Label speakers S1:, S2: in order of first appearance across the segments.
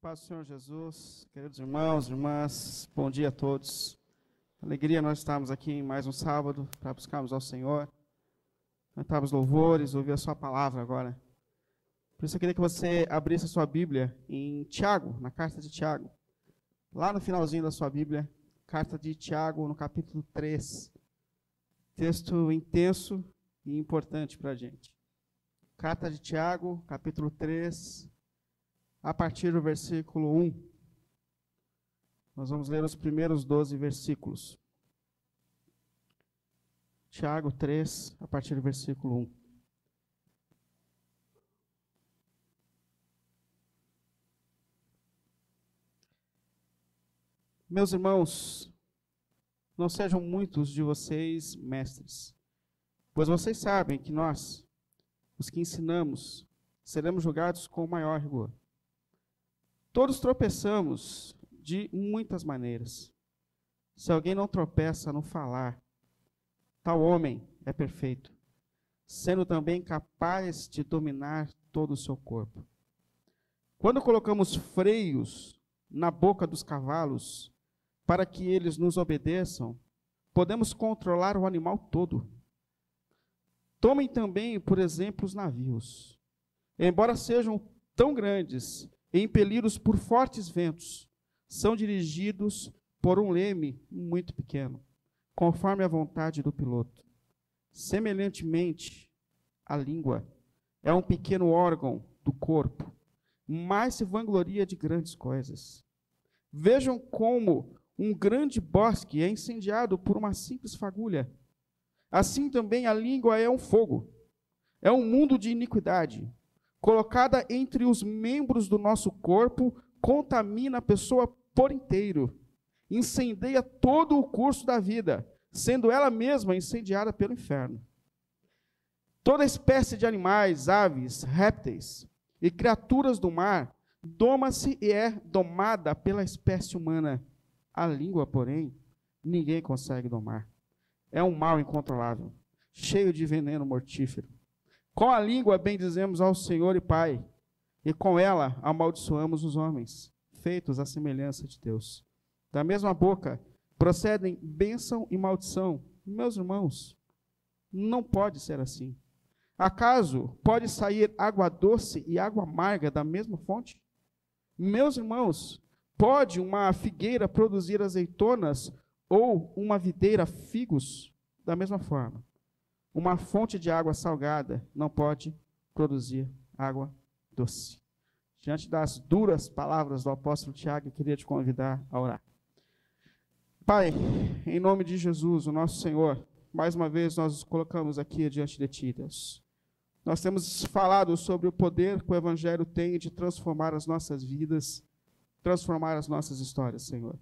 S1: Paz do Senhor Jesus, queridos irmãos, irmãs, bom dia a todos. Alegria nós estarmos aqui em mais um sábado para buscarmos ao Senhor, cantarmos louvores, ouvir a Sua palavra agora. Por isso eu queria que você abrisse a sua Bíblia em Tiago, na carta de Tiago. Lá no finalzinho da sua Bíblia, carta de Tiago, no capítulo 3. Texto intenso e importante para a gente. Carta de Tiago, capítulo 3, a partir do versículo 1. Nós vamos ler os primeiros 12 versículos. Tiago 3, a partir do versículo 1. Meus irmãos, não sejam muitos de vocês mestres, pois vocês sabem que nós, os que ensinamos, seremos julgados com maior rigor. Todos tropeçamos de muitas maneiras. Se alguém não tropeça no falar, tal homem é perfeito, sendo também capaz de dominar todo o seu corpo. Quando colocamos freios na boca dos cavalos para que eles nos obedeçam, podemos controlar o animal todo. Tomem também, por exemplo, os navios. Embora sejam tão grandes impelidos por fortes ventos, são dirigidos por um leme muito pequeno, conforme a vontade do piloto. Semelhantemente, a língua é um pequeno órgão do corpo, mas se vangloria de grandes coisas. Vejam como um grande bosque é incendiado por uma simples fagulha. Assim também a língua é um fogo, é um mundo de iniquidade colocada entre os membros do nosso corpo, contamina a pessoa por inteiro, incendeia todo o curso da vida, sendo ela mesma incendiada pelo inferno. Toda espécie de animais, aves, répteis e criaturas do mar doma-se e é domada pela espécie humana. A língua, porém, ninguém consegue domar. É um mal incontrolável, cheio de veneno mortífero. Com a língua bendizemos ao Senhor e Pai, e com ela amaldiçoamos os homens, feitos à semelhança de Deus. Da mesma boca procedem bênção e maldição. Meus irmãos, não pode ser assim. Acaso pode sair água doce e água amarga da mesma fonte? Meus irmãos, pode uma figueira produzir azeitonas ou uma videira figos da mesma forma? Uma fonte de água salgada não pode produzir água doce. Diante das duras palavras do apóstolo Tiago, eu queria te convidar a orar. Pai, em nome de Jesus, o nosso Senhor, mais uma vez nós nos colocamos aqui diante de Ti, Deus. Nós temos falado sobre o poder que o Evangelho tem de transformar as nossas vidas, transformar as nossas histórias, Senhor.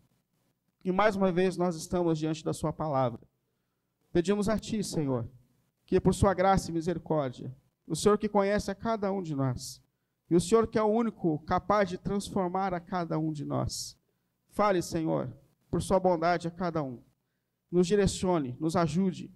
S1: E mais uma vez nós estamos diante da Sua palavra. Pedimos a Ti, Senhor, que por sua graça e misericórdia, o Senhor que conhece a cada um de nós, e o Senhor que é o único capaz de transformar a cada um de nós. Fale, Senhor, por sua bondade a cada um. Nos direcione, nos ajude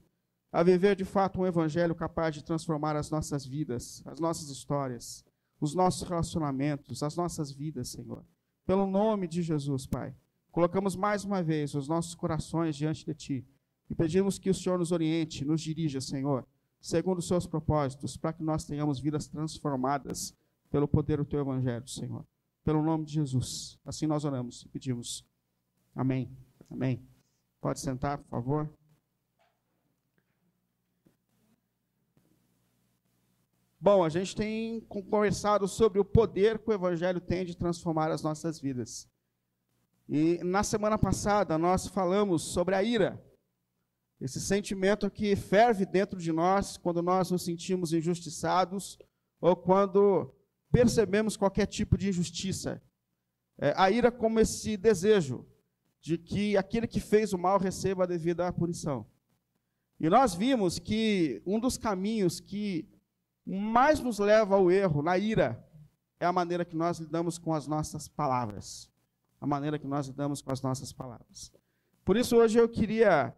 S1: a viver de fato um evangelho capaz de transformar as nossas vidas, as nossas histórias, os nossos relacionamentos, as nossas vidas, Senhor. Pelo nome de Jesus, Pai, colocamos mais uma vez os nossos corações diante de Ti e pedimos que o Senhor nos oriente, nos dirija, Senhor, segundo os seus propósitos, para que nós tenhamos vidas transformadas pelo poder do teu evangelho, Senhor. Pelo nome de Jesus. Assim nós oramos e pedimos. Amém. Amém. Pode sentar, por favor. Bom, a gente tem conversado sobre o poder que o Evangelho tem de transformar as nossas vidas. E na semana passada nós falamos sobre a ira. Esse sentimento que ferve dentro de nós quando nós nos sentimos injustiçados ou quando percebemos qualquer tipo de injustiça. É, a ira como esse desejo de que aquele que fez o mal receba a devida punição. E nós vimos que um dos caminhos que mais nos leva ao erro, na ira, é a maneira que nós lidamos com as nossas palavras. A maneira que nós lidamos com as nossas palavras. Por isso, hoje eu queria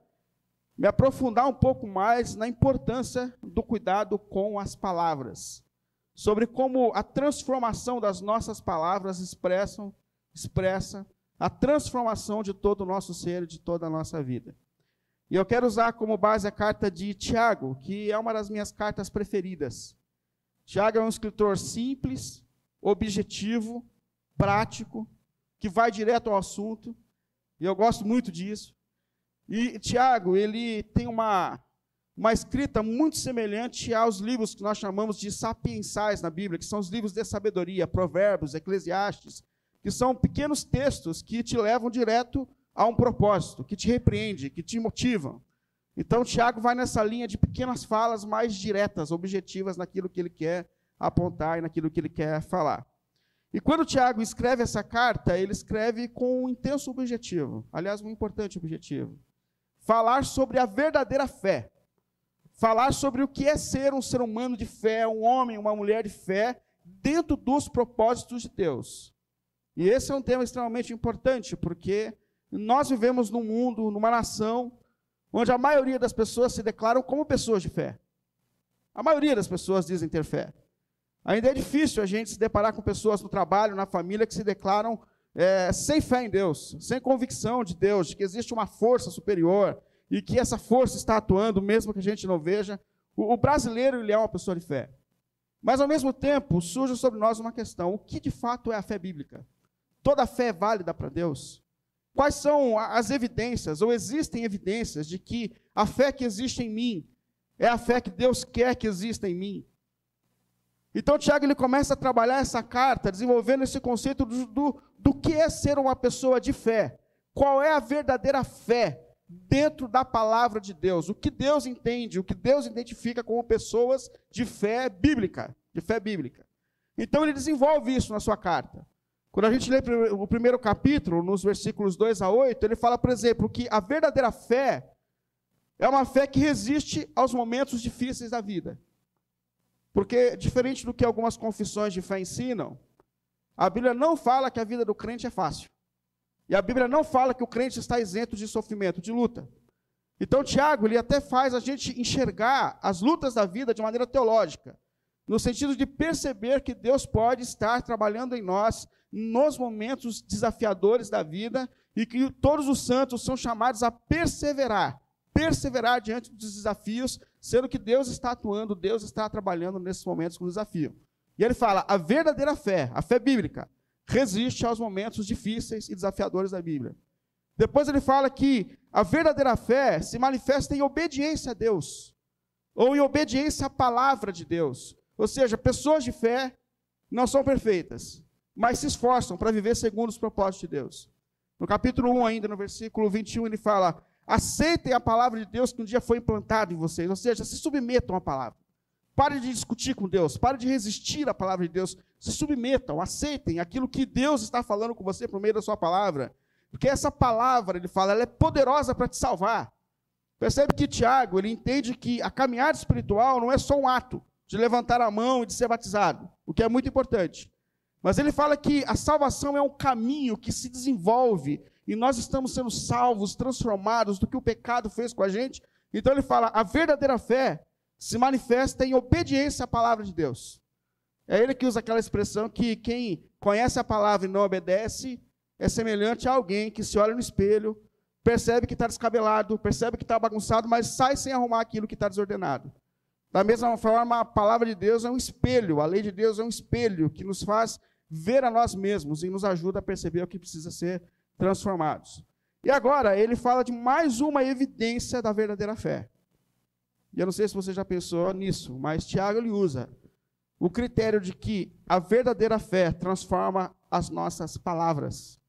S1: me aprofundar um pouco mais na importância do cuidado com as palavras. sobre como a transformação das nossas palavras expressam, expressa a transformação de todo o nosso ser, de toda a nossa vida. E eu quero usar como base a carta de Tiago, que é uma das minhas cartas preferidas. Tiago é um escritor simples, objetivo, prático, que vai direto ao assunto, e eu gosto muito disso. E Tiago, ele tem uma uma escrita muito semelhante aos livros que nós chamamos de sapiensais na Bíblia, que são os livros de sabedoria, Provérbios, Eclesiastes, que são pequenos textos que te levam direto a um propósito, que te repreende, que te motivam. Então, Tiago vai nessa linha de pequenas falas mais diretas, objetivas naquilo que ele quer apontar e naquilo que ele quer falar. E quando Tiago escreve essa carta, ele escreve com um intenso objetivo, aliás, um importante objetivo: falar sobre a verdadeira fé falar sobre o que é ser um ser humano de fé, um homem, uma mulher de fé, dentro dos propósitos de Deus. E esse é um tema extremamente importante, porque nós vivemos num mundo, numa nação, onde a maioria das pessoas se declaram como pessoas de fé. A maioria das pessoas dizem ter fé. Ainda é difícil a gente se deparar com pessoas no trabalho, na família, que se declaram é, sem fé em Deus, sem convicção de Deus, de que existe uma força superior, e que essa força está atuando, mesmo que a gente não veja. O, o brasileiro ele é uma pessoa de fé. Mas, ao mesmo tempo, surge sobre nós uma questão: o que de fato é a fé bíblica? Toda fé é válida para Deus? Quais são as evidências, ou existem evidências, de que a fé que existe em mim é a fé que Deus quer que exista em mim? Então, Tiago ele começa a trabalhar essa carta, desenvolvendo esse conceito do, do, do que é ser uma pessoa de fé. Qual é a verdadeira fé dentro da palavra de Deus, o que Deus entende, o que Deus identifica como pessoas de fé bíblica, de fé bíblica. Então ele desenvolve isso na sua carta. Quando a gente lê o primeiro capítulo, nos versículos 2 a 8, ele fala, por exemplo, que a verdadeira fé é uma fé que resiste aos momentos difíceis da vida. Porque, diferente do que algumas confissões de fé ensinam, a Bíblia não fala que a vida do crente é fácil. E a Bíblia não fala que o crente está isento de sofrimento, de luta. Então, Tiago, ele até faz a gente enxergar as lutas da vida de maneira teológica, no sentido de perceber que Deus pode estar trabalhando em nós nos momentos desafiadores da vida e que todos os santos são chamados a perseverar, perseverar diante dos desafios, sendo que Deus está atuando, Deus está trabalhando nesses momentos com desafio. E ele fala: a verdadeira fé, a fé bíblica, resiste aos momentos difíceis e desafiadores da Bíblia. Depois ele fala que a verdadeira fé se manifesta em obediência a Deus, ou em obediência à palavra de Deus. Ou seja, pessoas de fé não são perfeitas, mas se esforçam para viver segundo os propósitos de Deus. No capítulo 1, ainda no versículo 21, ele fala: aceitem a palavra de Deus que um dia foi implantada em vocês, ou seja, se submetam à palavra. Pare de discutir com Deus, pare de resistir à palavra de Deus. Se submetam, aceitem aquilo que Deus está falando com você por meio da sua palavra. Porque essa palavra, ele fala, ela é poderosa para te salvar. Percebe que Tiago, ele entende que a caminhada espiritual não é só um ato de levantar a mão e de ser batizado, o que é muito importante. Mas ele fala que a salvação é um caminho que se desenvolve e nós estamos sendo salvos, transformados do que o pecado fez com a gente. Então ele fala, a verdadeira fé se manifesta em obediência à palavra de Deus. É ele que usa aquela expressão que quem conhece a palavra e não obedece é semelhante a alguém que se olha no espelho, percebe que está descabelado, percebe que está bagunçado, mas sai sem arrumar aquilo que está desordenado. Da mesma forma, a palavra de Deus é um espelho, a lei de Deus é um espelho que nos faz ver a nós mesmos e nos ajuda a perceber o que precisa ser transformados. E agora, ele fala de mais uma evidência da verdadeira fé. E eu não sei se você já pensou nisso, mas Tiago ele usa o critério de que a verdadeira fé transforma as nossas palavras,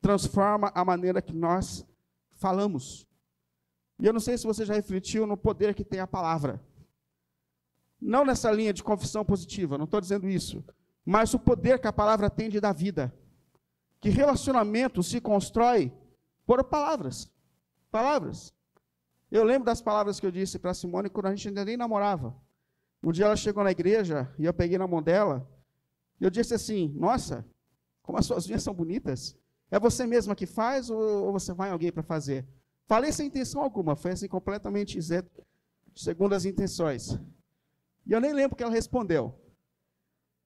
S1: transforma a maneira que nós falamos. E eu não sei se você já refletiu no poder que tem a palavra. Não nessa linha de confissão positiva, não estou dizendo isso, mas o poder que a palavra tem de dar vida. Que relacionamento se constrói por palavras. Palavras. Eu lembro das palavras que eu disse para Simone quando a gente ainda nem namorava. Um dia ela chegou na igreja e eu peguei na mão dela e eu disse assim: Nossa, como as suas unhas são bonitas. É você mesma que faz ou, você vai alguém para fazer? Falei sem intenção alguma, foi assim completamente segundo as intenções. E eu nem lembro o que ela respondeu.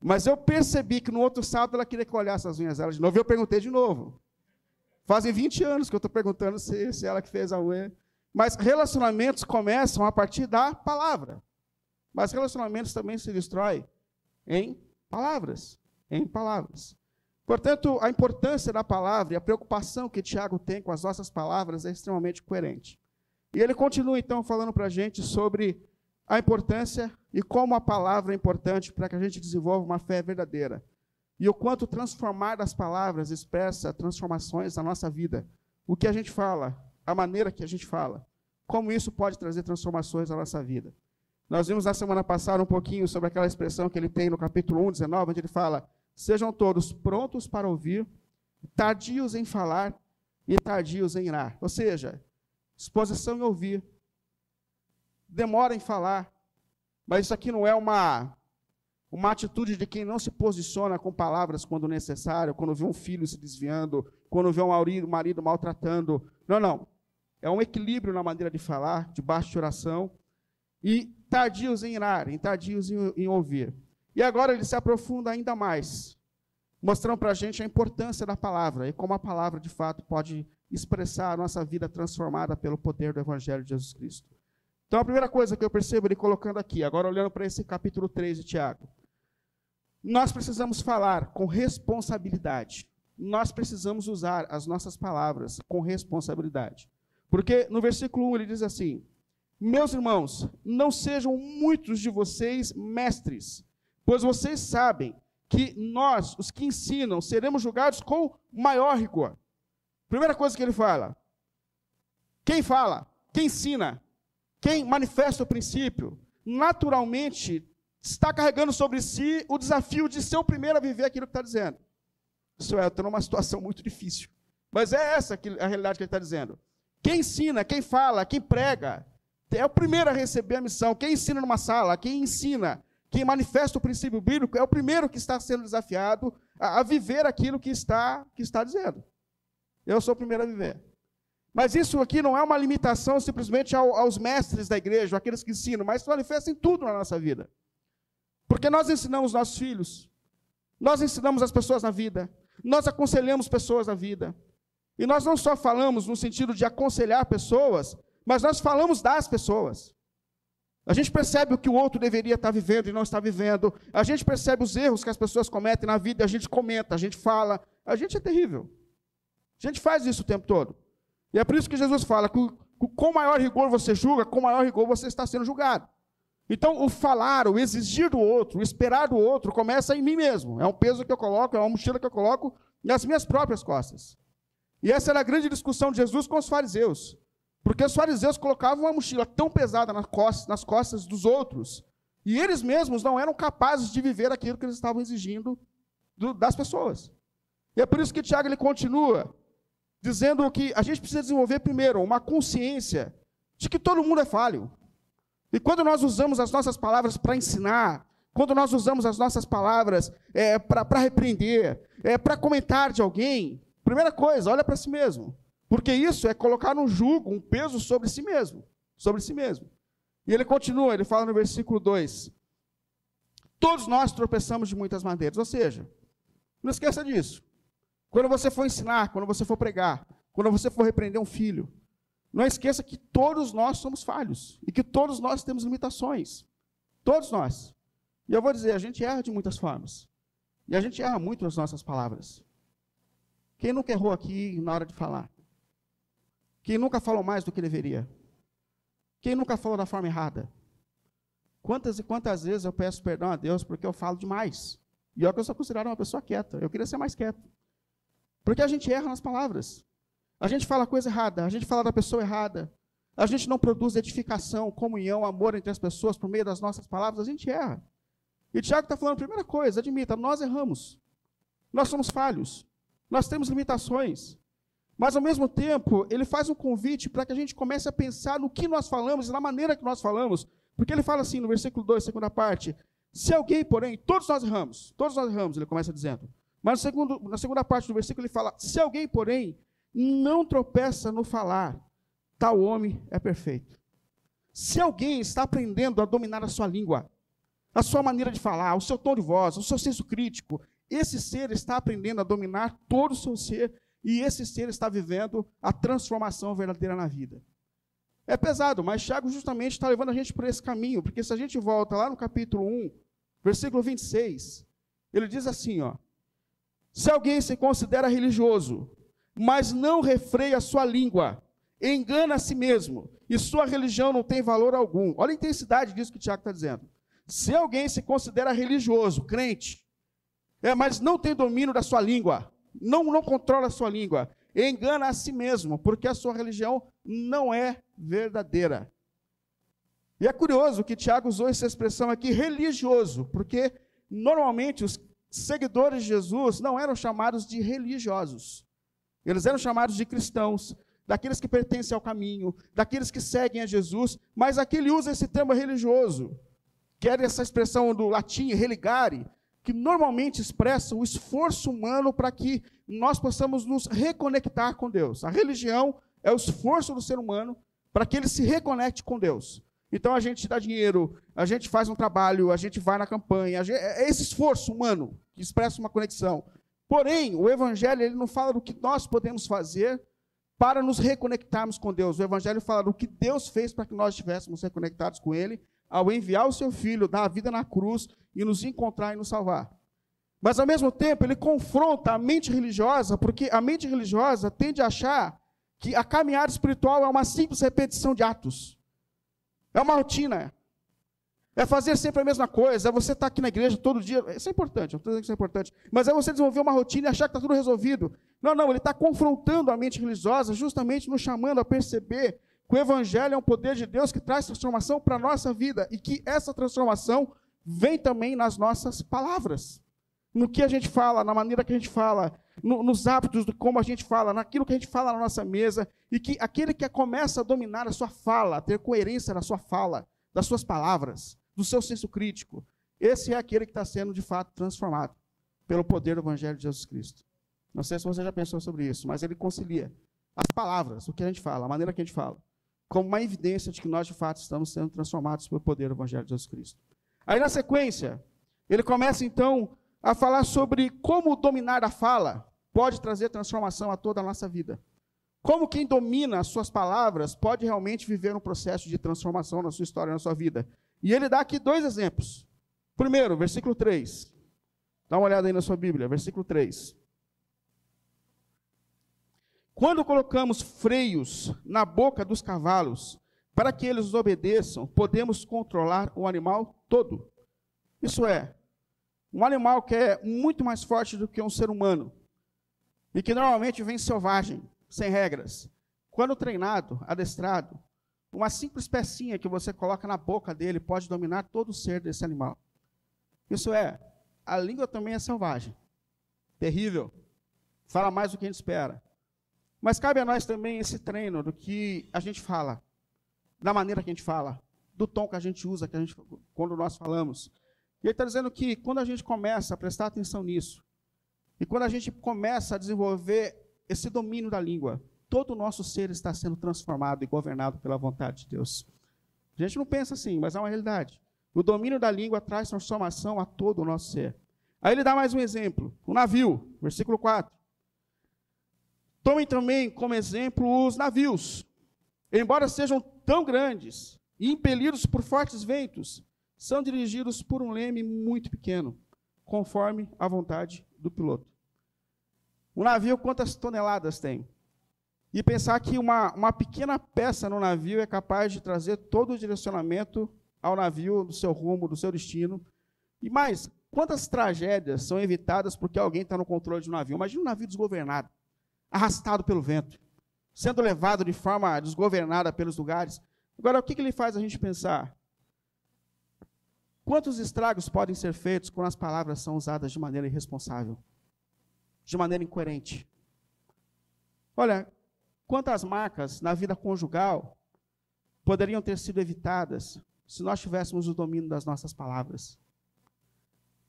S1: Mas eu percebi que no outro sábado ela queria que eu olhasse as unhas dela de novo. E eu perguntei de novo. Fazem 20 anos que eu estou perguntando se, se ela que fez a unha. Mas relacionamentos começam a partir da palavra. Mas relacionamentos também se destrói em palavras. Em palavras. Portanto, a importância da palavra e a preocupação que Tiago tem com as nossas palavras é extremamente coerente. E ele continua então falando para a gente sobre a importância e como a palavra é importante para que a gente desenvolva uma fé verdadeira. E o quanto transformar das palavras expressa transformações na nossa vida. O que a gente fala, a maneira que a gente fala, como isso pode trazer transformações na nossa vida. Nós vimos na semana passada um pouquinho sobre aquela expressão que ele tem no capítulo 1, 19, onde ele fala: Sejam todos prontos para ouvir, tardios em falar e tardios em irar. Ou seja, disposição em ouvir, demora em falar, mas isso aqui não é uma, uma atitude de quem não se posiciona com palavras quando necessário, quando vê um filho se desviando, quando vê um marido, marido maltratando. Não, não. É um equilíbrio na maneira de falar, debaixo de oração, e tardios em irar, em tardios em, em ouvir. E agora ele se aprofunda ainda mais, mostrando para a gente a importância da palavra e como a palavra de fato pode expressar a nossa vida transformada pelo poder do Evangelho de Jesus Cristo. Então, a primeira coisa que eu percebo ele colocando aqui, agora olhando para esse capítulo 3 de Tiago, nós precisamos falar com responsabilidade. Nós precisamos usar as nossas palavras com responsabilidade. Porque no versículo 1 ele diz assim: Meus irmãos, não sejam muitos de vocês mestres, pois vocês sabem que nós, os que ensinam, seremos julgados com maior rigor. Primeira coisa que ele fala: quem fala, quem ensina, quem manifesta o princípio, naturalmente está carregando sobre si o desafio de ser o primeiro a viver aquilo que está dizendo. Isso é, estou numa situação muito difícil. Mas é essa a realidade que ele está dizendo. Quem ensina, quem fala, quem prega, é o primeiro a receber a missão. Quem ensina numa sala, quem ensina, quem manifesta o princípio bíblico, é o primeiro que está sendo desafiado a, a viver aquilo que está, que está dizendo. Eu sou o primeiro a viver. Mas isso aqui não é uma limitação simplesmente aos mestres da igreja, aqueles que ensinam, mas se manifesta em tudo na nossa vida. Porque nós ensinamos nossos filhos, nós ensinamos as pessoas na vida, nós aconselhamos pessoas na vida. E nós não só falamos no sentido de aconselhar pessoas, mas nós falamos das pessoas. A gente percebe o que o outro deveria estar vivendo e não está vivendo. A gente percebe os erros que as pessoas cometem na vida, a gente comenta, a gente fala. A gente é terrível. A gente faz isso o tempo todo. E é por isso que Jesus fala que com maior rigor você julga, com maior rigor você está sendo julgado. Então, o falar, o exigir do outro, o esperar do outro, começa em mim mesmo. É um peso que eu coloco, é uma mochila que eu coloco nas minhas próprias costas. E essa era a grande discussão de Jesus com os fariseus. Porque os fariseus colocavam uma mochila tão pesada nas costas, nas costas dos outros, e eles mesmos não eram capazes de viver aquilo que eles estavam exigindo do, das pessoas. E é por isso que Tiago ele continua dizendo que a gente precisa desenvolver primeiro uma consciência de que todo mundo é falho. E quando nós usamos as nossas palavras para ensinar, quando nós usamos as nossas palavras é, para repreender, é, para comentar de alguém, primeira coisa, olha para si mesmo. Porque isso é colocar um jugo, um peso sobre si mesmo. Sobre si mesmo. E ele continua, ele fala no versículo 2: Todos nós tropeçamos de muitas maneiras. Ou seja, não esqueça disso. Quando você for ensinar, quando você for pregar, quando você for repreender um filho, não esqueça que todos nós somos falhos e que todos nós temos limitações. Todos nós. E eu vou dizer, a gente erra de muitas formas. E a gente erra muito nas nossas palavras. Quem nunca errou aqui na hora de falar? Quem nunca falou mais do que deveria? Quem nunca falou da forma errada? Quantas e quantas vezes eu peço perdão a Deus porque eu falo demais? E olha que eu sou considerado uma pessoa quieta. Eu queria ser mais quieto. Porque a gente erra nas palavras. A gente fala a coisa errada, a gente fala da pessoa errada. A gente não produz edificação, comunhão, amor entre as pessoas por meio das nossas palavras, a gente erra. E Tiago está falando, primeira coisa, admita, nós erramos. Nós somos falhos. Nós temos limitações. Mas, ao mesmo tempo, ele faz um convite para que a gente comece a pensar no que nós falamos e na maneira que nós falamos. Porque ele fala assim no versículo 2, segunda parte: Se alguém, porém, todos nós erramos, todos nós erramos, ele começa dizendo. Mas segundo, na segunda parte do versículo ele fala: Se alguém, porém, não tropeça no falar, tal homem é perfeito. Se alguém está aprendendo a dominar a sua língua, a sua maneira de falar, o seu tom de voz, o seu senso crítico. Esse ser está aprendendo a dominar todo o seu ser e esse ser está vivendo a transformação verdadeira na vida. É pesado, mas Tiago justamente está levando a gente por esse caminho, porque se a gente volta lá no capítulo 1, versículo 26, ele diz assim, ó: Se alguém se considera religioso, mas não refreia a sua língua, engana a si mesmo, e sua religião não tem valor algum. Olha a intensidade disso que Tiago está dizendo. Se alguém se considera religioso, crente, é, mas não tem domínio da sua língua, não, não controla a sua língua, engana a si mesmo, porque a sua religião não é verdadeira. E é curioso que Tiago usou essa expressão aqui, religioso, porque normalmente os seguidores de Jesus não eram chamados de religiosos. Eles eram chamados de cristãos, daqueles que pertencem ao caminho, daqueles que seguem a Jesus, mas aqui ele usa esse termo religioso, que é essa expressão do latim religare, que normalmente expressa o esforço humano para que nós possamos nos reconectar com Deus. A religião é o esforço do ser humano para que ele se reconecte com Deus. Então a gente dá dinheiro, a gente faz um trabalho, a gente vai na campanha, gente, é esse esforço humano que expressa uma conexão. Porém, o Evangelho ele não fala do que nós podemos fazer para nos reconectarmos com Deus. O Evangelho fala do que Deus fez para que nós estivéssemos reconectados com Ele ao enviar o seu Filho, dar a vida na cruz e nos encontrar e nos salvar. Mas, ao mesmo tempo, ele confronta a mente religiosa, porque a mente religiosa tende a achar que a caminhada espiritual é uma simples repetição de atos. É uma rotina. É fazer sempre a mesma coisa. É você estar aqui na igreja todo dia. Isso é importante, eu estou dizendo que isso é importante. Mas é você desenvolver uma rotina e achar que está tudo resolvido. Não, não, ele está confrontando a mente religiosa, justamente nos chamando a perceber que o Evangelho é um poder de Deus que traz transformação para a nossa vida e que essa transformação vem também nas nossas palavras, no que a gente fala, na maneira que a gente fala, no, nos hábitos de como a gente fala, naquilo que a gente fala na nossa mesa, e que aquele que começa a dominar a sua fala, a ter coerência na sua fala, das suas palavras, do seu senso crítico, esse é aquele que está sendo de fato transformado pelo poder do Evangelho de Jesus Cristo. Não sei se você já pensou sobre isso, mas ele concilia as palavras, o que a gente fala, a maneira que a gente fala, como uma evidência de que nós de fato estamos sendo transformados pelo poder do Evangelho de Jesus Cristo. Aí na sequência, ele começa então a falar sobre como dominar a fala pode trazer transformação a toda a nossa vida. Como quem domina as suas palavras pode realmente viver um processo de transformação na sua história, na sua vida. E ele dá aqui dois exemplos. Primeiro, versículo 3. Dá uma olhada aí na sua Bíblia, versículo 3. Quando colocamos freios na boca dos cavalos para que eles obedeçam, podemos controlar o animal todo. Isso é, um animal que é muito mais forte do que um ser humano e que normalmente vem selvagem, sem regras. Quando treinado, adestrado, uma simples pecinha que você coloca na boca dele pode dominar todo o ser desse animal. Isso é, a língua também é selvagem, terrível, fala mais do que a gente espera. Mas cabe a nós também esse treino do que a gente fala da maneira que a gente fala, do tom que a gente usa que a gente, quando nós falamos. E ele está dizendo que quando a gente começa a prestar atenção nisso, e quando a gente começa a desenvolver esse domínio da língua, todo o nosso ser está sendo transformado e governado pela vontade de Deus. A gente não pensa assim, mas é uma realidade. O domínio da língua traz transformação a todo o nosso ser. Aí ele dá mais um exemplo: o navio, versículo 4. Tomem também como exemplo os navios. Embora sejam tão grandes e impelidos por fortes ventos, são dirigidos por um leme muito pequeno, conforme a vontade do piloto. O navio, quantas toneladas tem? E pensar que uma, uma pequena peça no navio é capaz de trazer todo o direcionamento ao navio, do seu rumo, do seu destino. E mais, quantas tragédias são evitadas porque alguém está no controle de um navio? Imagina um navio desgovernado, arrastado pelo vento sendo levado de forma desgovernada pelos lugares. Agora, o que, que ele faz a gente pensar? Quantos estragos podem ser feitos quando as palavras são usadas de maneira irresponsável? De maneira incoerente? Olha, quantas marcas na vida conjugal poderiam ter sido evitadas se nós tivéssemos o domínio das nossas palavras?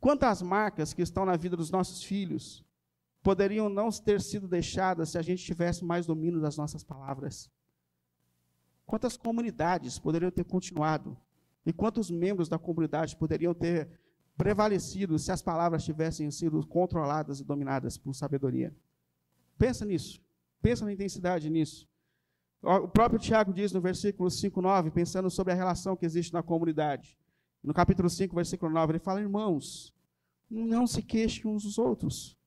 S1: Quantas marcas que estão na vida dos nossos filhos poderiam não ter sido deixadas se a gente tivesse mais domínio das nossas palavras? Quantas comunidades poderiam ter continuado E quantos membros da comunidade poderiam ter prevalecido se as palavras tivessem sido controladas e dominadas por sabedoria? Pensa nisso. Pensa na intensidade nisso. O próprio Tiago diz no versículo 5, 9, pensando sobre a relação que existe na comunidade. No capítulo 5, versículo 9, ele fala: Irmãos, não se queixem uns dos outros.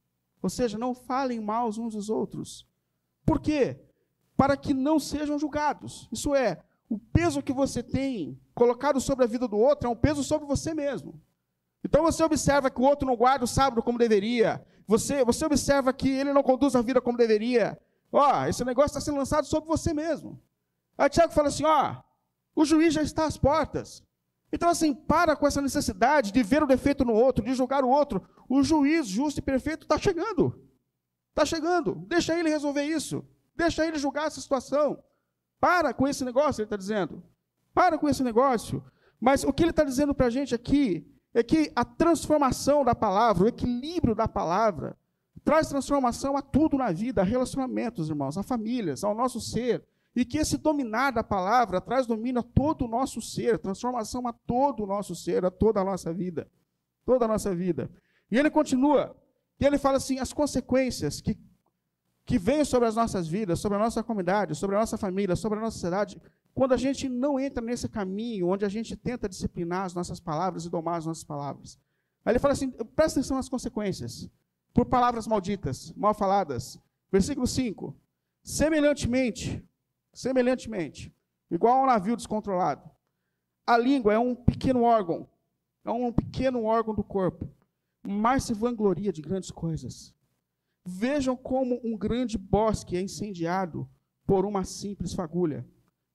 S1: Ou seja, não falem mal uns dos outros. Por quê? Para que não sejam julgados. Isso é, o peso que você tem colocado sobre a vida do outro é um peso sobre você mesmo. Então você observa que o outro não guarda o sábado como deveria. Você, você observa que ele não conduz a vida como deveria. Ó, esse negócio está sendo lançado sobre você mesmo. Aí Tiago fala assim: ó, o juiz já está às portas. Então, assim, para com essa necessidade de ver o defeito no outro, de julgar o outro. O juiz justo e perfeito está chegando. Está chegando. Deixa ele resolver isso. Deixa ele julgar essa situação. Para com esse negócio, ele está dizendo. Para com esse negócio. Mas o que ele está dizendo para a gente aqui é que a transformação da palavra, o equilíbrio da palavra, traz transformação a tudo na vida, a relacionamentos, irmãos, a famílias, ao nosso ser. E que esse dominar da palavra traz domínio a todo o nosso ser, transformação a todo o nosso ser, a toda a nossa vida. Toda a nossa vida. E ele continua, e ele fala assim: as consequências que, que vêm sobre as nossas vidas, sobre a nossa comunidade, sobre a nossa família, sobre a nossa sociedade, quando a gente não entra nesse caminho onde a gente tenta disciplinar as nossas palavras e domar as nossas palavras. Aí ele fala assim: presta atenção nas consequências. Por palavras malditas, mal faladas. Versículo 5. Semelhantemente, semelhantemente, igual a um navio descontrolado. A língua é um pequeno órgão, é um pequeno órgão do corpo, mas se vangloria de grandes coisas. Vejam como um grande bosque é incendiado por uma simples fagulha.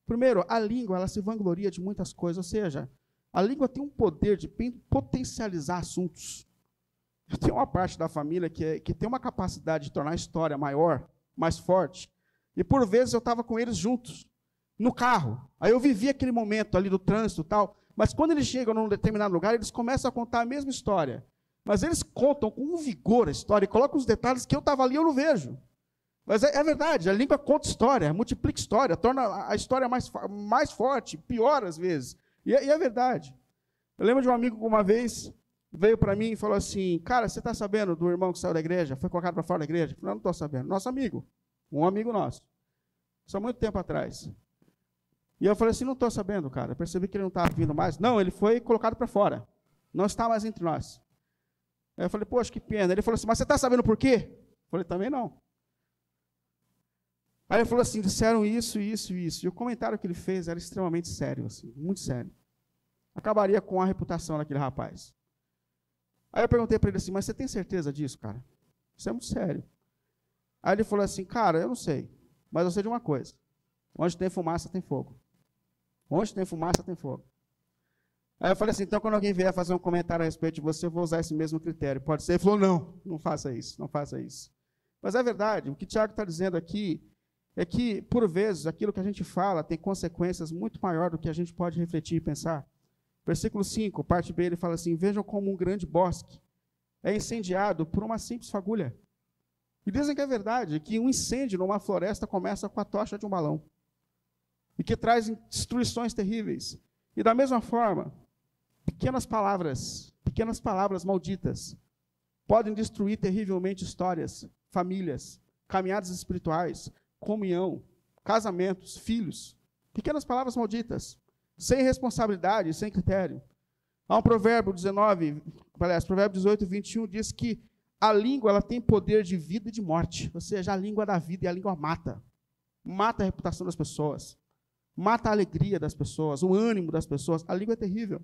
S1: Primeiro, a língua ela se vangloria de muitas coisas, ou seja, a língua tem um poder de potencializar assuntos. Tenho uma parte da família que, é, que tem uma capacidade de tornar a história maior, mais forte, e por vezes eu estava com eles juntos, no carro. Aí eu vivia aquele momento ali do trânsito e tal. Mas quando eles chegam num determinado lugar, eles começam a contar a mesma história. Mas eles contam com vigor a história e colocam os detalhes que eu estava ali e eu não vejo. Mas é, é, verdade, a língua conta história, multiplica história, torna a história mais, mais forte, pior às vezes. E, é, e é verdade. Eu lembro de um amigo que uma vez veio para mim e falou assim: Cara, você está sabendo do irmão que saiu da igreja, foi colocado para fora da igreja? Eu falei: Não estou sabendo. Nosso amigo. Um amigo nosso. Isso há muito tempo atrás. E eu falei assim: não estou sabendo, cara. Percebi que ele não estava vindo mais. Não, ele foi colocado para fora. Não está mais entre nós. Aí eu falei: poxa, que pena. Ele falou assim: mas você está sabendo por quê? Eu falei: também não. Aí ele falou assim: disseram isso, isso isso. E o comentário que ele fez era extremamente sério, assim, muito sério. Acabaria com a reputação daquele rapaz. Aí eu perguntei para ele assim: mas você tem certeza disso, cara? Isso é muito sério. Aí ele falou assim: Cara, eu não sei, mas eu sei de uma coisa: onde tem fumaça, tem fogo. Onde tem fumaça, tem fogo. Aí eu falei assim: então, quando alguém vier fazer um comentário a respeito de você, eu vou usar esse mesmo critério. Pode ser? Ele falou: não, não faça isso, não faça isso. Mas é verdade, o que Tiago está dizendo aqui é que, por vezes, aquilo que a gente fala tem consequências muito maiores do que a gente pode refletir e pensar. Versículo 5, parte B, ele fala assim: Vejam como um grande bosque é incendiado por uma simples fagulha. E dizem que é verdade, que um incêndio numa floresta começa com a tocha de um balão. E que traz destruições terríveis. E da mesma forma, pequenas palavras, pequenas palavras malditas, podem destruir terrivelmente histórias, famílias, caminhadas espirituais, comunhão, casamentos, filhos. Pequenas palavras malditas, sem responsabilidade, sem critério. Há um provérbio 19, aliás, provérbio 18, 21 diz que a língua ela tem poder de vida e de morte. Ou seja, a língua dá vida e a língua mata. Mata a reputação das pessoas. Mata a alegria das pessoas, o ânimo das pessoas. A língua é terrível.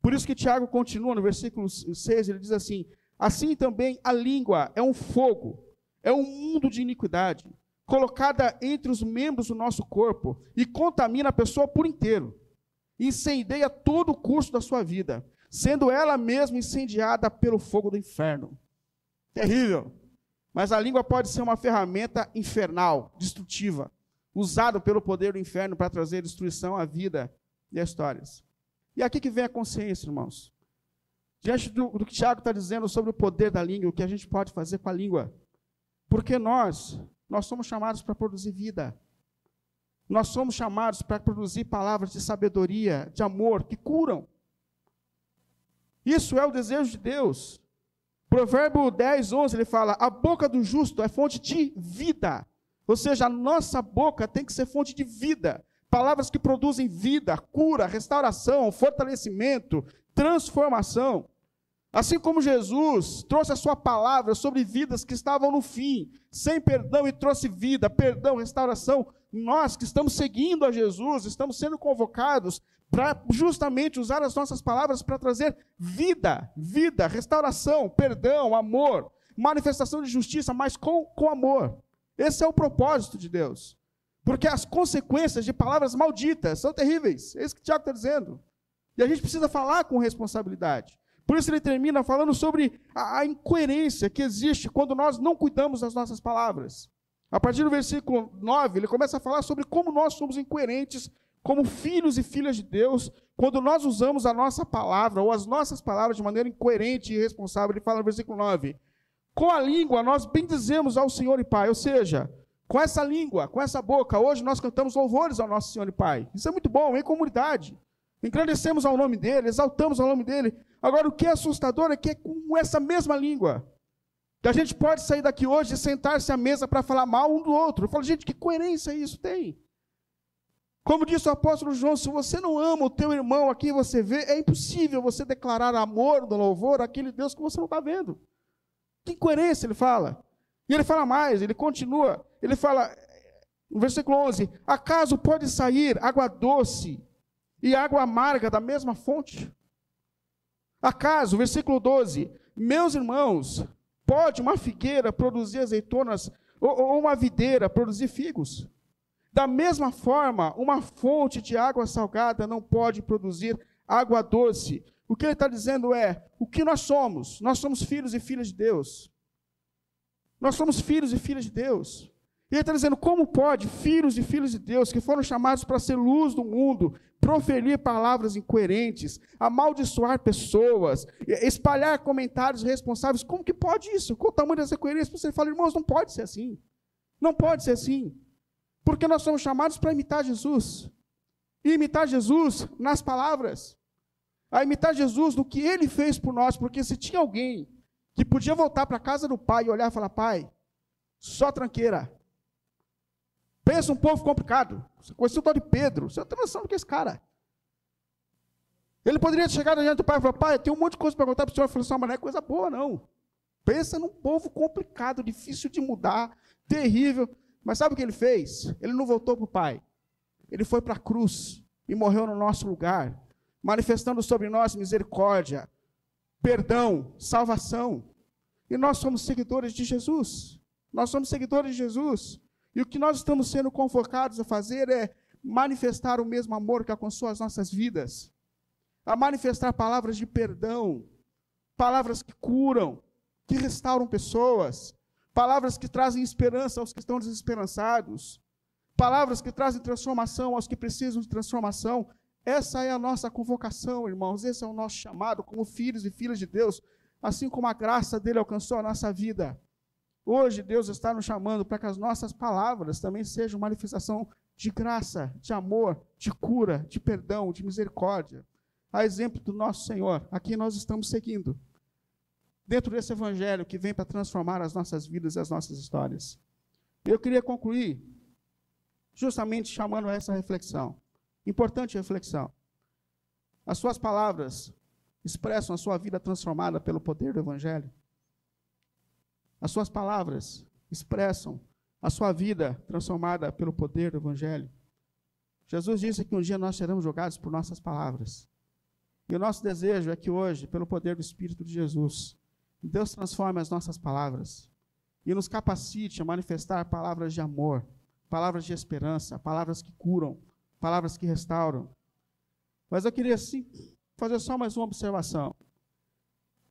S1: Por isso que Tiago continua no versículo 6, ele diz assim: Assim também a língua é um fogo, é um mundo de iniquidade, colocada entre os membros do nosso corpo e contamina a pessoa por inteiro. Incendeia todo o curso da sua vida, sendo ela mesma incendiada pelo fogo do inferno. Terrível. Mas a língua pode ser uma ferramenta infernal, destrutiva, usada pelo poder do inferno para trazer destruição à vida e às histórias. E aqui que vem a consciência, irmãos. Diante do, do que Tiago está dizendo sobre o poder da língua, o que a gente pode fazer com a língua. Porque nós, nós somos chamados para produzir vida. Nós somos chamados para produzir palavras de sabedoria, de amor, que curam. Isso é o desejo de Deus. Provérbio 10, 11, ele fala: A boca do justo é fonte de vida. Ou seja, a nossa boca tem que ser fonte de vida. Palavras que produzem vida, cura, restauração, fortalecimento, transformação. Assim como Jesus trouxe a sua palavra sobre vidas que estavam no fim, sem perdão e trouxe vida, perdão, restauração, nós que estamos seguindo a Jesus, estamos sendo convocados para justamente usar as nossas palavras para trazer vida, vida, restauração, perdão, amor, manifestação de justiça, mas com, com amor. Esse é o propósito de Deus. Porque as consequências de palavras malditas são terríveis. É isso que o Tiago está dizendo. E a gente precisa falar com responsabilidade. Por isso ele termina falando sobre a, a incoerência que existe quando nós não cuidamos das nossas palavras. A partir do versículo 9, ele começa a falar sobre como nós somos incoerentes como filhos e filhas de Deus, quando nós usamos a nossa palavra ou as nossas palavras de maneira incoerente e irresponsável. Ele fala no versículo 9: Com a língua nós bendizemos ao Senhor e Pai, ou seja, com essa língua, com essa boca, hoje nós cantamos louvores ao nosso Senhor e Pai. Isso é muito bom, em comunidade. Engrandecemos ao nome dele, exaltamos ao nome dele. Agora, o que é assustador é que é com essa mesma língua que a gente pode sair daqui hoje e sentar-se à mesa para falar mal um do outro. Eu falo, gente, que coerência isso tem? Como disse o apóstolo João, se você não ama o teu irmão a quem você vê, é impossível você declarar amor no louvor àquele Deus que você não está vendo. Que incoerência ele fala. E ele fala mais, ele continua, ele fala, no versículo 11: Acaso pode sair água doce e água amarga da mesma fonte? Acaso, versículo 12: Meus irmãos, pode uma figueira produzir azeitonas ou, ou uma videira produzir figos? Da mesma forma, uma fonte de água salgada não pode produzir água doce. O que ele está dizendo é: o que nós somos? Nós somos filhos e filhas de Deus. Nós somos filhos e filhas de Deus. E ele está dizendo: como pode filhos e filhas de Deus, que foram chamados para ser luz do mundo, proferir palavras incoerentes, amaldiçoar pessoas, espalhar comentários responsáveis, como que pode isso? Qual o tamanho dessa coerência? Você fala, irmãos, não pode ser assim. Não pode ser assim. Porque nós somos chamados para imitar Jesus. E imitar Jesus nas palavras. A imitar Jesus no que ele fez por nós. Porque se tinha alguém que podia voltar para a casa do pai e olhar e falar: Pai, só tranqueira. Pensa um povo complicado. Você conheceu o tal de Pedro. Você não tem noção do que é esse cara. Ele poderia chegar diante do pai e falar: Pai, tem um monte de coisa para contar para o senhor. Eu falei assim: Mas não é coisa boa, não. Pensa num povo complicado, difícil de mudar, terrível. Mas sabe o que ele fez? Ele não voltou para o Pai. Ele foi para a cruz e morreu no nosso lugar, manifestando sobre nós misericórdia, perdão, salvação. E nós somos seguidores de Jesus. Nós somos seguidores de Jesus. E o que nós estamos sendo convocados a fazer é manifestar o mesmo amor que alcançou as nossas vidas, a manifestar palavras de perdão, palavras que curam, que restauram pessoas, palavras que trazem esperança aos que estão desesperançados, palavras que trazem transformação aos que precisam de transformação. Essa é a nossa convocação, irmãos, esse é o nosso chamado como filhos e filhas de Deus, assim como a graça dele alcançou a nossa vida. Hoje Deus está nos chamando para que as nossas palavras também sejam manifestação de graça, de amor, de cura, de perdão, de misericórdia. A exemplo do nosso Senhor, a quem nós estamos seguindo dentro desse evangelho que vem para transformar as nossas vidas e as nossas histórias. Eu queria concluir justamente chamando a essa reflexão. Importante reflexão. As suas palavras expressam a sua vida transformada pelo poder do evangelho. As suas palavras expressam a sua vida transformada pelo poder do evangelho. Jesus disse que um dia nós seremos julgados por nossas palavras. E o nosso desejo é que hoje, pelo poder do Espírito de Jesus, Deus transforme as nossas palavras e nos capacite a manifestar palavras de amor, palavras de esperança, palavras que curam, palavras que restauram. Mas eu queria sim fazer só mais uma observação.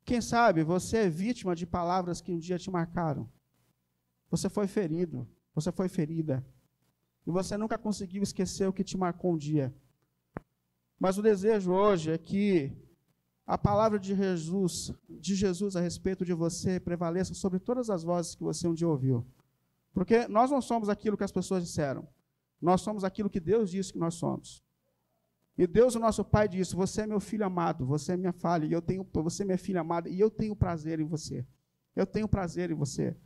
S1: Quem sabe você é vítima de palavras que um dia te marcaram. Você foi ferido, você foi ferida. E você nunca conseguiu esquecer o que te marcou um dia. Mas o desejo hoje é que a palavra de Jesus, de Jesus a respeito de você prevaleça sobre todas as vozes que você um dia ouviu. Porque nós não somos aquilo que as pessoas disseram. Nós somos aquilo que Deus disse que nós somos. E Deus, o nosso Pai, disse: Você é meu filho amado, você é minha falha, e eu tenho, você é minha filha amada, e eu tenho prazer em você. Eu tenho prazer em você.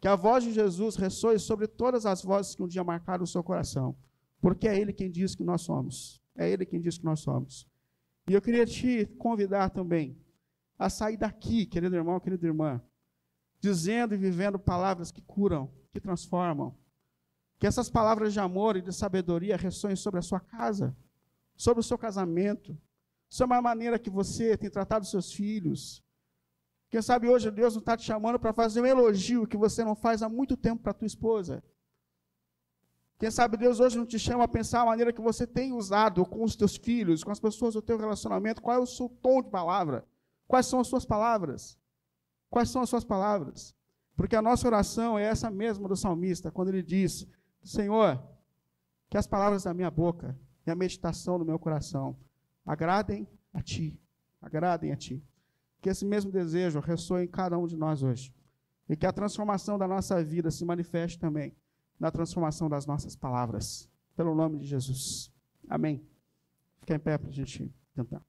S1: Que a voz de Jesus ressoe sobre todas as vozes que um dia marcaram o seu coração. Porque é Ele quem diz que nós somos. É Ele quem diz que nós somos. E eu queria te convidar também a sair daqui, querido irmão, querida irmã, dizendo e vivendo palavras que curam, que transformam. Que essas palavras de amor e de sabedoria ressoem sobre a sua casa, sobre o seu casamento, sobre a maneira que você tem tratado seus filhos. Quem sabe hoje Deus não está te chamando para fazer um elogio que você não faz há muito tempo para tua esposa. Quem sabe Deus hoje não te chama a pensar a maneira que você tem usado com os teus filhos, com as pessoas do teu relacionamento, qual é o seu tom de palavra? Quais são as suas palavras? Quais são as suas palavras? Porque a nossa oração é essa mesma do salmista, quando ele diz: Senhor, que as palavras da minha boca e a meditação do meu coração agradem a Ti, agradem a Ti. Que esse mesmo desejo ressoe em cada um de nós hoje. E que a transformação da nossa vida se manifeste também na transformação das nossas palavras. Pelo nome de Jesus. Amém. Fica em pé para a gente tentar.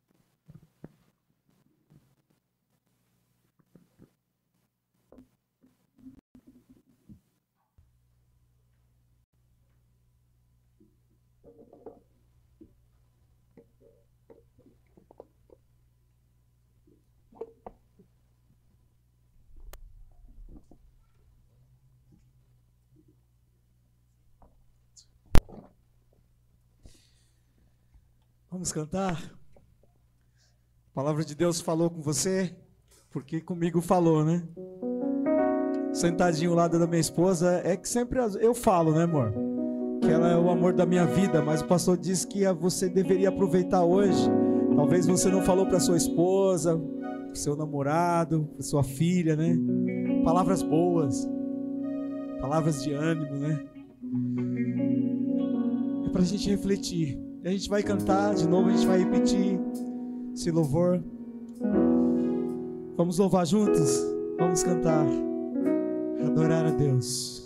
S2: Vamos cantar? A palavra de Deus falou com você, porque comigo falou, né? Sentadinho ao lado da minha esposa, é que sempre eu falo, né, amor? Que ela é o amor da minha vida, mas o pastor disse que você deveria aproveitar hoje. Talvez você não falou para sua esposa, para seu namorado, para sua filha, né? Palavras boas, palavras de ânimo, né? É para a gente refletir. A gente vai cantar de novo, a gente vai repetir esse louvor. Vamos louvar juntos? Vamos cantar. Adorar a Deus.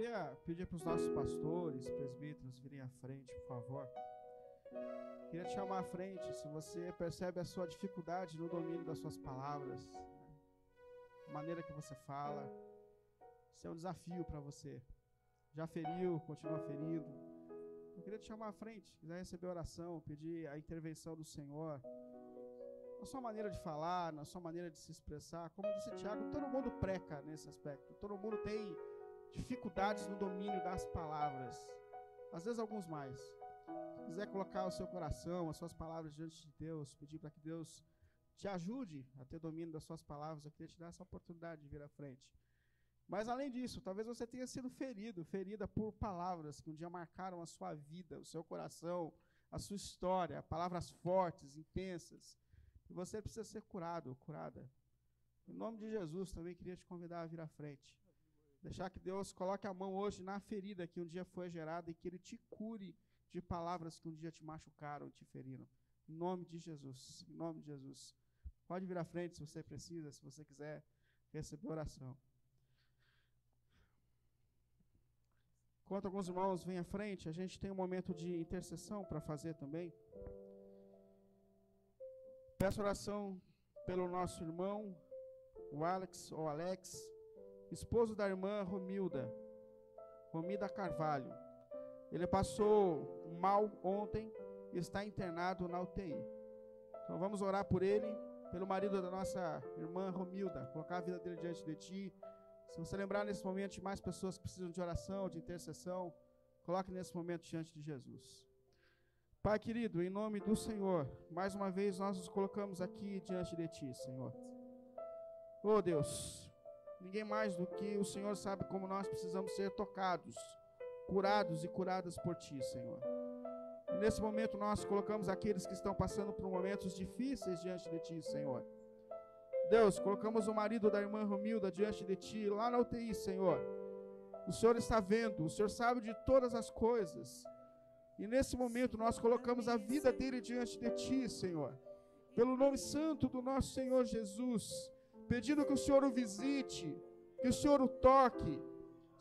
S1: Queria pedir para os nossos pastores, presbíteros virem à frente, por favor. Queria te chamar à frente se você percebe a sua dificuldade no domínio das suas palavras, a maneira que você fala. Isso é um desafio para você. Já feriu, continua ferindo. Eu queria te chamar à frente, quiser receber oração, pedir a intervenção do Senhor. Na sua maneira de falar, na sua maneira de se expressar, como disse Tiago, todo mundo preca nesse aspecto. Todo mundo tem dificuldades no domínio das palavras. Às vezes alguns mais. Se quiser colocar o seu coração, as suas palavras diante de Deus, pedir para que Deus te ajude a ter domínio das suas palavras, eu queria te dar essa oportunidade de vir à frente. Mas além disso, talvez você tenha sido ferido, ferida por palavras que um dia marcaram a sua vida, o seu coração, a sua história, palavras fortes, intensas. E você precisa ser curado, curada. Em nome de Jesus, também queria te convidar a vir à frente. Deixar que Deus coloque a mão hoje na ferida que um dia foi gerada e que Ele te cure de palavras que um dia te machucaram, te feriram. Em nome de Jesus. Em nome de Jesus. Pode vir à frente se você precisa, se você quiser receber oração. Enquanto alguns irmãos vêm à frente, a gente tem um momento de intercessão para fazer também. Peço oração pelo nosso irmão, o Alex ou Alex, esposo da irmã Romilda, Romida Carvalho. Ele passou mal ontem e está internado na UTI. Então vamos orar por ele, pelo marido da nossa irmã Romilda, colocar a vida dele diante de ti, se você lembrar nesse momento de mais pessoas que precisam de oração, de intercessão, coloque nesse momento diante de Jesus. Pai querido, em nome do Senhor, mais uma vez nós nos colocamos aqui diante de Ti, Senhor. Oh Deus, ninguém mais do que o Senhor sabe como nós precisamos ser tocados, curados e curadas por Ti, Senhor. E nesse momento nós colocamos aqueles que estão passando por momentos difíceis diante de Ti, Senhor. Deus, colocamos o marido da irmã Romilda diante de ti, lá na UTI, Senhor. O Senhor está vendo, o Senhor sabe de todas as coisas. E nesse momento nós colocamos a vida dele diante de ti, Senhor. Pelo nome santo do nosso Senhor Jesus, pedindo que o Senhor o visite, que o Senhor o toque.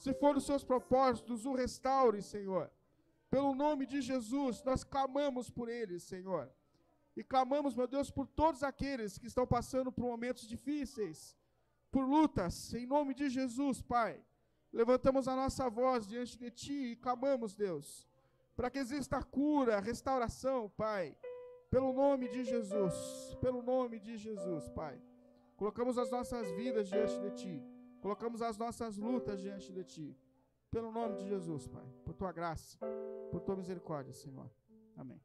S1: Se for os seus propósitos, o restaure, Senhor. Pelo nome de Jesus, nós clamamos por ele, Senhor. E clamamos, meu Deus, por todos aqueles que estão passando por momentos difíceis, por lutas, em nome de Jesus, Pai. Levantamos a nossa voz diante de Ti e clamamos, Deus, para que exista cura, restauração, Pai. Pelo nome de Jesus, pelo nome de Jesus, Pai. Colocamos as nossas vidas diante de Ti, colocamos as nossas lutas diante de Ti. Pelo nome de Jesus, Pai. Por Tua graça, por Tua misericórdia, Senhor. Amém.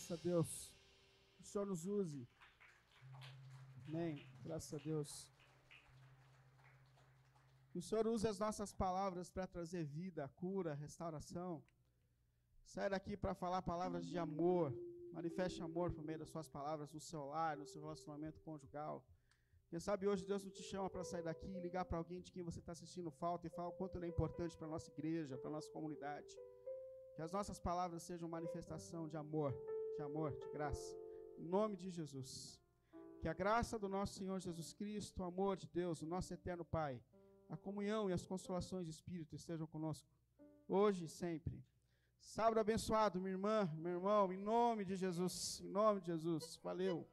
S1: Graças a Deus. O Senhor nos use. Amém. Graças a Deus. Que o Senhor use as nossas palavras para trazer vida, cura, restauração. Sai daqui para falar palavras de amor. Manifeste amor por meio das suas palavras no seu lar, no seu relacionamento conjugal. Quem sabe hoje Deus não te chama para sair daqui e ligar para alguém de quem você está assistindo falta e falar o quanto ele é importante para a nossa igreja, para a nossa comunidade. Que as nossas palavras sejam manifestação de amor, de amor, de graça. Em nome de Jesus. Que a graça do nosso Senhor Jesus Cristo, o amor de Deus, o nosso eterno Pai, a comunhão e as consolações de Espírito estejam conosco, hoje e sempre. Sábado abençoado, minha irmã, meu irmão, em nome de Jesus, em nome de Jesus. Valeu.